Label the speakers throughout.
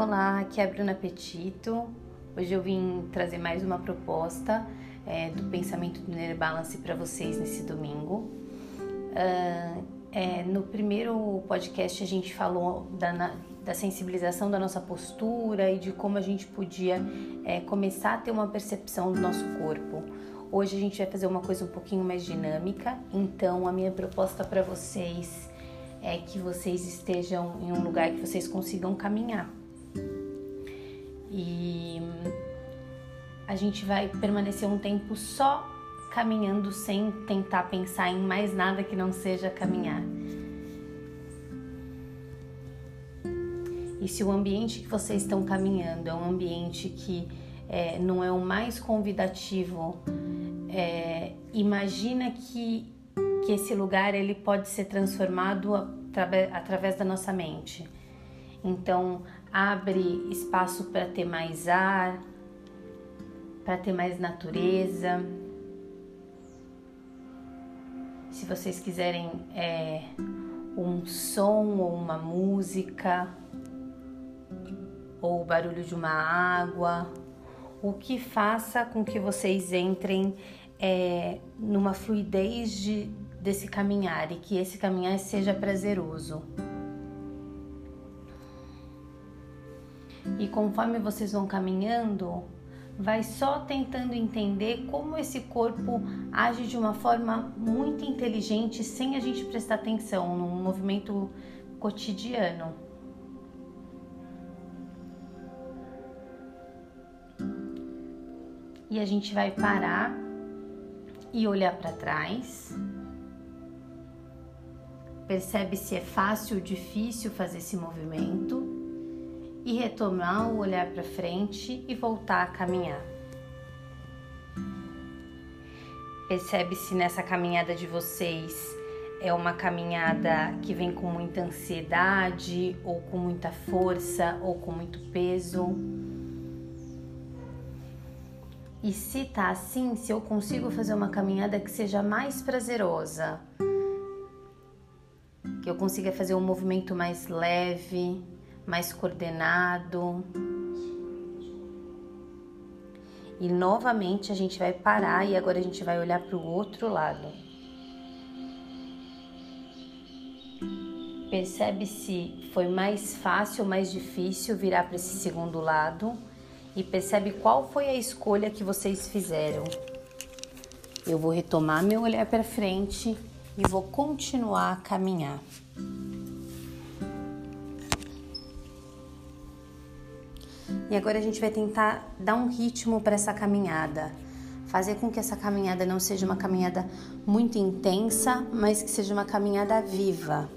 Speaker 1: Olá, aqui é a Bruna Petito. Hoje eu vim trazer mais uma proposta é, do pensamento do Inner Balance para vocês nesse domingo. Uh, é, no primeiro podcast a gente falou da, da, sensibilização da nossa postura e de como a gente podia é, começar a ter uma percepção do nosso corpo. Hoje a gente vai fazer uma coisa um pouquinho mais dinâmica, então a minha proposta para vocês é que vocês estejam em um lugar que vocês consigam caminhar. E a gente vai permanecer um tempo só caminhando sem tentar pensar em mais nada que não seja caminhar. E se o ambiente que vocês estão caminhando é um ambiente que é, não é o mais convidativo, é, imagina que que esse lugar ele pode ser transformado através da nossa mente. Então, abre espaço para ter mais ar, para ter mais natureza. Se vocês quiserem é, um som ou uma música, ou o barulho de uma água, o que faça com que vocês entrem é, numa fluidez de, desse caminhar e que esse caminhar seja prazeroso. E conforme vocês vão caminhando, vai só tentando entender como esse corpo age de uma forma muito inteligente sem a gente prestar atenção num movimento cotidiano. E a gente vai parar e olhar para trás Percebe se é fácil ou difícil fazer esse movimento e retomar o olhar para frente e voltar a caminhar. Percebe se nessa caminhada de vocês é uma caminhada que vem com muita ansiedade, ou com muita força, ou com muito peso. E se tá assim, se eu consigo fazer uma caminhada que seja mais prazerosa, que eu consiga fazer um movimento mais leve, mais coordenado. E novamente a gente vai parar e agora a gente vai olhar para o outro lado. Percebe se foi mais fácil ou mais difícil virar para esse segundo lado e percebe qual foi a escolha que vocês fizeram. Eu vou retomar meu olhar para frente e vou continuar a caminhar. E agora a gente vai tentar dar um ritmo para essa caminhada, fazer com que essa caminhada não seja uma caminhada muito intensa, mas que seja uma caminhada viva.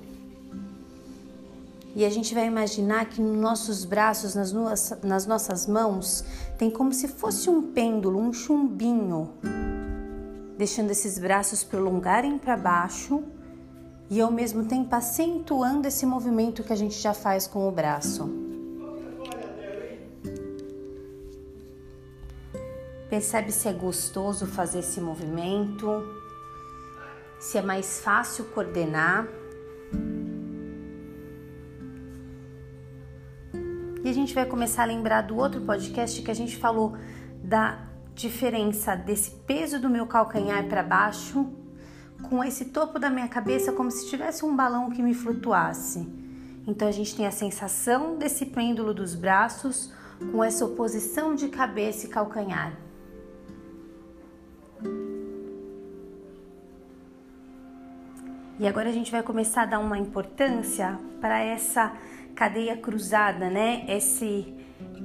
Speaker 1: E a gente vai imaginar que nos nossos braços, nas, nas nossas mãos, tem como se fosse um pêndulo, um chumbinho deixando esses braços prolongarem para baixo e ao mesmo tempo acentuando esse movimento que a gente já faz com o braço. Percebe se é gostoso fazer esse movimento, se é mais fácil coordenar. E a gente vai começar a lembrar do outro podcast que a gente falou da diferença desse peso do meu calcanhar para baixo com esse topo da minha cabeça como se tivesse um balão que me flutuasse. Então a gente tem a sensação desse pêndulo dos braços com essa oposição de cabeça e calcanhar. E agora a gente vai começar a dar uma importância para essa cadeia cruzada, né? Esse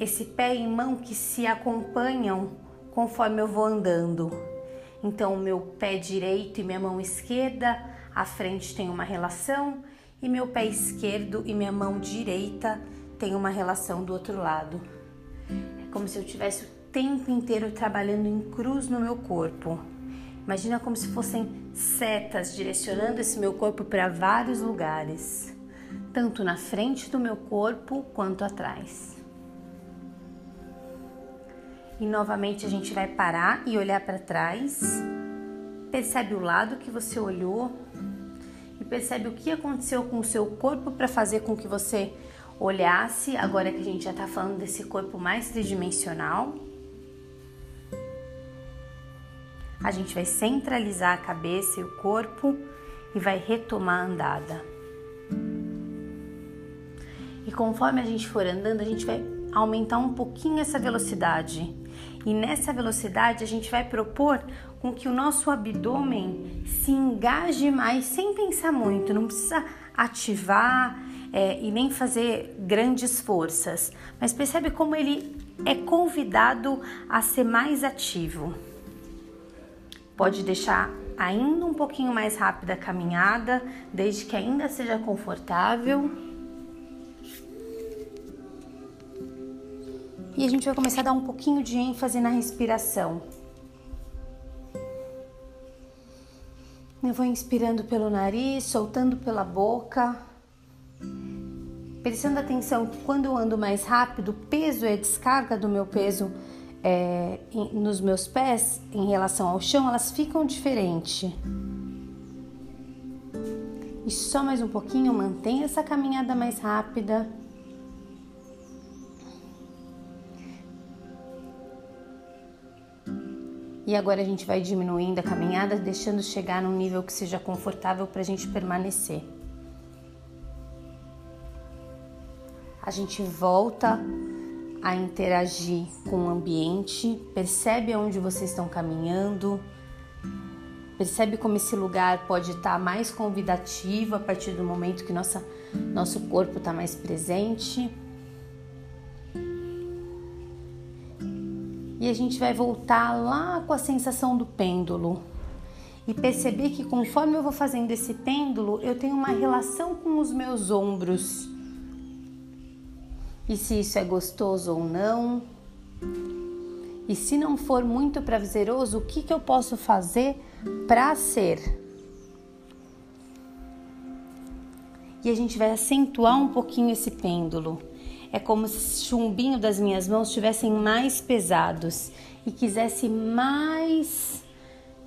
Speaker 1: esse pé e mão que se acompanham conforme eu vou andando. Então, o meu pé direito e minha mão esquerda à frente tem uma relação e meu pé esquerdo e minha mão direita tem uma relação do outro lado. É como se eu tivesse o tempo inteiro trabalhando em cruz no meu corpo. Imagina como se fossem setas direcionando esse meu corpo para vários lugares, tanto na frente do meu corpo quanto atrás. E novamente a gente vai parar e olhar para trás. Percebe o lado que você olhou e percebe o que aconteceu com o seu corpo para fazer com que você olhasse, agora que a gente já está falando desse corpo mais tridimensional, a gente vai centralizar a cabeça e o corpo e vai retomar a andada. E conforme a gente for andando, a gente vai aumentar um pouquinho essa velocidade. E nessa velocidade a gente vai propor com que o nosso abdômen se engaje mais sem pensar muito, não precisa ativar é, e nem fazer grandes forças, mas percebe como ele é convidado a ser mais ativo. Pode deixar ainda um pouquinho mais rápida a caminhada, desde que ainda seja confortável. E a gente vai começar a dar um pouquinho de ênfase na respiração. Eu vou inspirando pelo nariz, soltando pela boca. Prestando atenção que quando eu ando mais rápido, o peso e a descarga do meu peso é, nos meus pés em relação ao chão, elas ficam diferentes. E só mais um pouquinho, mantenha essa caminhada mais rápida. E agora a gente vai diminuindo a caminhada, deixando chegar num nível que seja confortável para a gente permanecer. A gente volta a interagir com o ambiente, percebe aonde vocês estão caminhando, percebe como esse lugar pode estar mais convidativo a partir do momento que nossa, nosso corpo está mais presente. E a gente vai voltar lá com a sensação do pêndulo e perceber que conforme eu vou fazendo esse pêndulo, eu tenho uma relação com os meus ombros. E se isso é gostoso ou não. E se não for muito prazeroso, o que, que eu posso fazer para ser? E a gente vai acentuar um pouquinho esse pêndulo. É como se o chumbinho das minhas mãos estivessem mais pesados e quisesse mais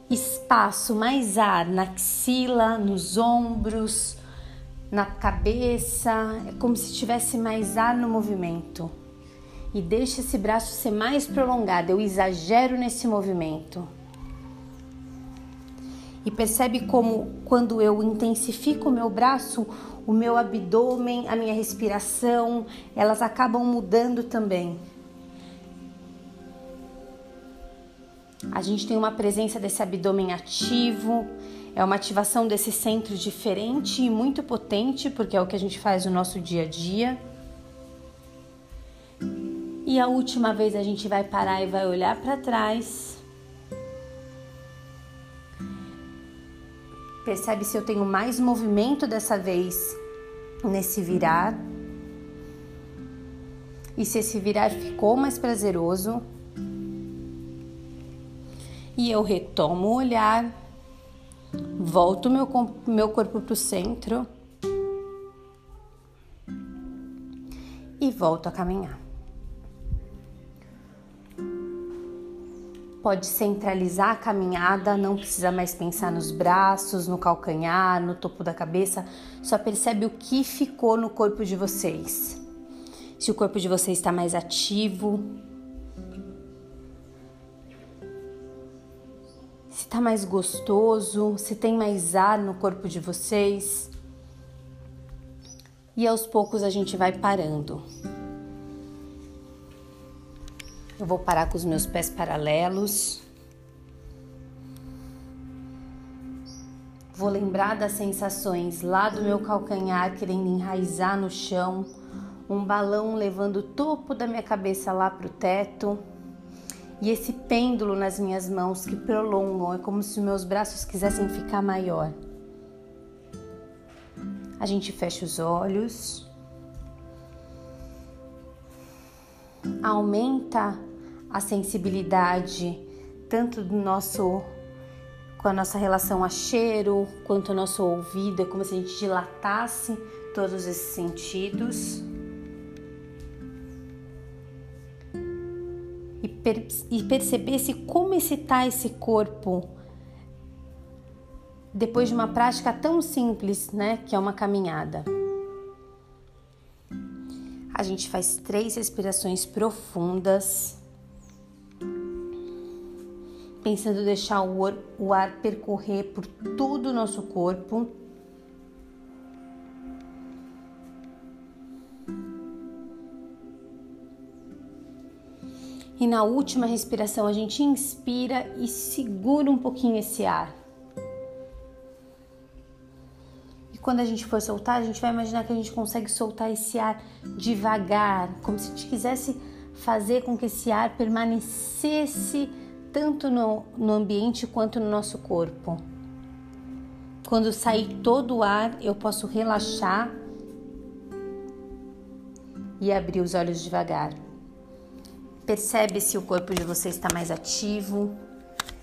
Speaker 1: espaço, mais ar na axila, nos ombros, na cabeça. É como se tivesse mais ar no movimento. E deixa esse braço ser mais prolongado. Eu exagero nesse movimento. E percebe como quando eu intensifico o meu braço, o meu abdômen, a minha respiração, elas acabam mudando também. A gente tem uma presença desse abdômen ativo, é uma ativação desse centro diferente e muito potente, porque é o que a gente faz no nosso dia a dia. E a última vez a gente vai parar e vai olhar para trás. Percebe se eu tenho mais movimento dessa vez nesse virar. E se esse virar ficou mais prazeroso. E eu retomo o olhar, volto meu, meu corpo para o centro e volto a caminhar. Pode centralizar a caminhada, não precisa mais pensar nos braços, no calcanhar, no topo da cabeça, só percebe o que ficou no corpo de vocês. Se o corpo de vocês está mais ativo, está mais gostoso, se tem mais ar no corpo de vocês. E aos poucos a gente vai parando. Eu vou parar com os meus pés paralelos. Vou lembrar das sensações lá do meu calcanhar querendo enraizar no chão, um balão levando o topo da minha cabeça lá para o teto e esse pêndulo nas minhas mãos que prolongam, é como se meus braços quisessem ficar maior. A gente fecha os olhos, aumenta a sensibilidade tanto do nosso com a nossa relação a cheiro, quanto o nosso ouvido, é como se a gente dilatasse todos esses sentidos. E, per e percebesse como está esse corpo depois de uma prática tão simples, né, que é uma caminhada. A gente faz três respirações profundas, pensando deixar o ar, o ar percorrer por todo o nosso corpo. E na última respiração a gente inspira e segura um pouquinho esse ar. E quando a gente for soltar, a gente vai imaginar que a gente consegue soltar esse ar devagar, como se a gente quisesse fazer com que esse ar permanecesse tanto no, no ambiente quanto no nosso corpo. Quando sair todo o ar, eu posso relaxar e abrir os olhos devagar. Percebe se o corpo de você está mais ativo,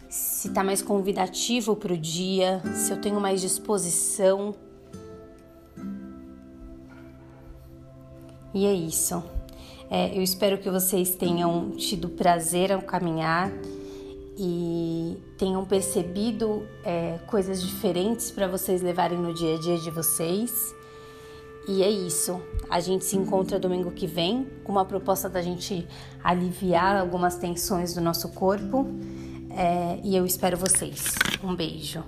Speaker 1: se está mais convidativo para o dia, se eu tenho mais disposição. E é isso. É, eu espero que vocês tenham tido prazer ao caminhar e tenham percebido é, coisas diferentes para vocês levarem no dia a dia de vocês. E é isso. A gente se encontra domingo que vem com uma proposta da gente aliviar algumas tensões do nosso corpo. É, e eu espero vocês. Um beijo.